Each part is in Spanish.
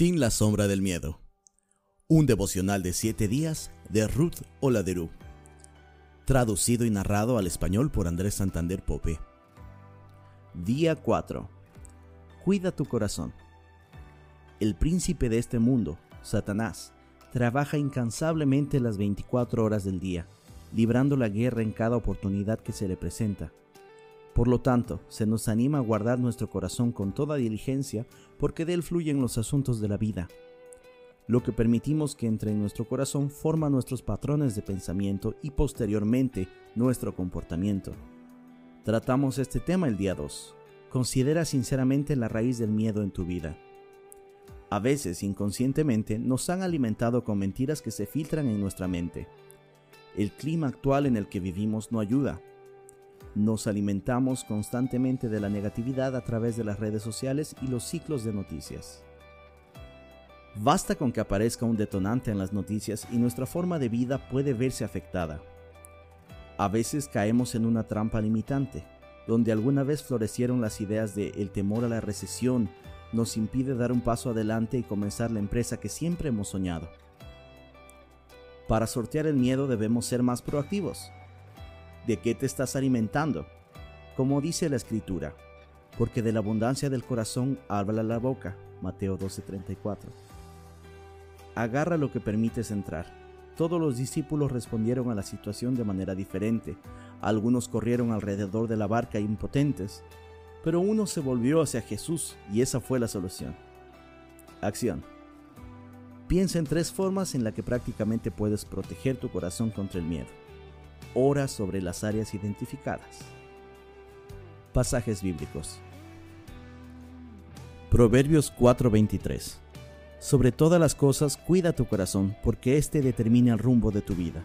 Sin la sombra del miedo. Un devocional de siete días de Ruth Oladerú. Traducido y narrado al español por Andrés Santander Pope. Día 4. Cuida tu corazón. El príncipe de este mundo, Satanás, trabaja incansablemente las 24 horas del día, librando la guerra en cada oportunidad que se le presenta por lo tanto, se nos anima a guardar nuestro corazón con toda diligencia porque de él fluyen los asuntos de la vida. Lo que permitimos que entre en nuestro corazón forma nuestros patrones de pensamiento y posteriormente nuestro comportamiento. Tratamos este tema el día 2. Considera sinceramente la raíz del miedo en tu vida. A veces, inconscientemente, nos han alimentado con mentiras que se filtran en nuestra mente. El clima actual en el que vivimos no ayuda, nos alimentamos constantemente de la negatividad a través de las redes sociales y los ciclos de noticias. Basta con que aparezca un detonante en las noticias y nuestra forma de vida puede verse afectada. A veces caemos en una trampa limitante, donde alguna vez florecieron las ideas de el temor a la recesión nos impide dar un paso adelante y comenzar la empresa que siempre hemos soñado. Para sortear el miedo debemos ser más proactivos ¿De qué te estás alimentando? Como dice la escritura, porque de la abundancia del corazón habla la boca. Mateo 12:34. Agarra lo que permites entrar. Todos los discípulos respondieron a la situación de manera diferente. Algunos corrieron alrededor de la barca impotentes, pero uno se volvió hacia Jesús y esa fue la solución. Acción. Piensa en tres formas en las que prácticamente puedes proteger tu corazón contra el miedo. Ora sobre las áreas identificadas. Pasajes bíblicos. Proverbios 4:23. Sobre todas las cosas cuida tu corazón, porque éste determina el rumbo de tu vida.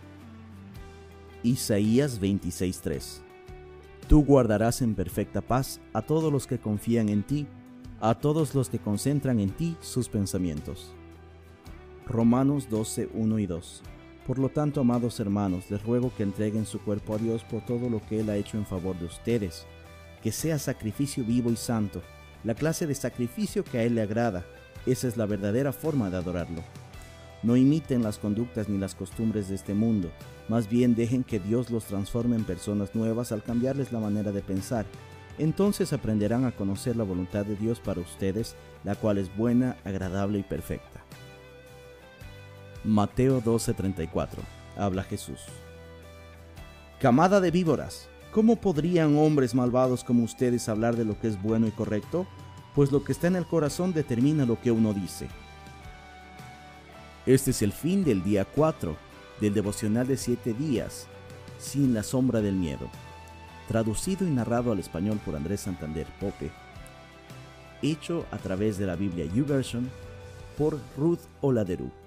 Isaías 26:3. Tú guardarás en perfecta paz a todos los que confían en ti, a todos los que concentran en ti sus pensamientos. Romanos 12:1 y 2. Por lo tanto, amados hermanos, les ruego que entreguen su cuerpo a Dios por todo lo que Él ha hecho en favor de ustedes, que sea sacrificio vivo y santo, la clase de sacrificio que a Él le agrada. Esa es la verdadera forma de adorarlo. No imiten las conductas ni las costumbres de este mundo, más bien dejen que Dios los transforme en personas nuevas al cambiarles la manera de pensar. Entonces aprenderán a conocer la voluntad de Dios para ustedes, la cual es buena, agradable y perfecta. Mateo 12:34. Habla Jesús. Camada de víboras, ¿cómo podrían hombres malvados como ustedes hablar de lo que es bueno y correcto? Pues lo que está en el corazón determina lo que uno dice. Este es el fin del día 4 del devocional de 7 días, sin la sombra del miedo, traducido y narrado al español por Andrés Santander Pope, hecho a través de la Biblia YouVersion por Ruth Oladeru.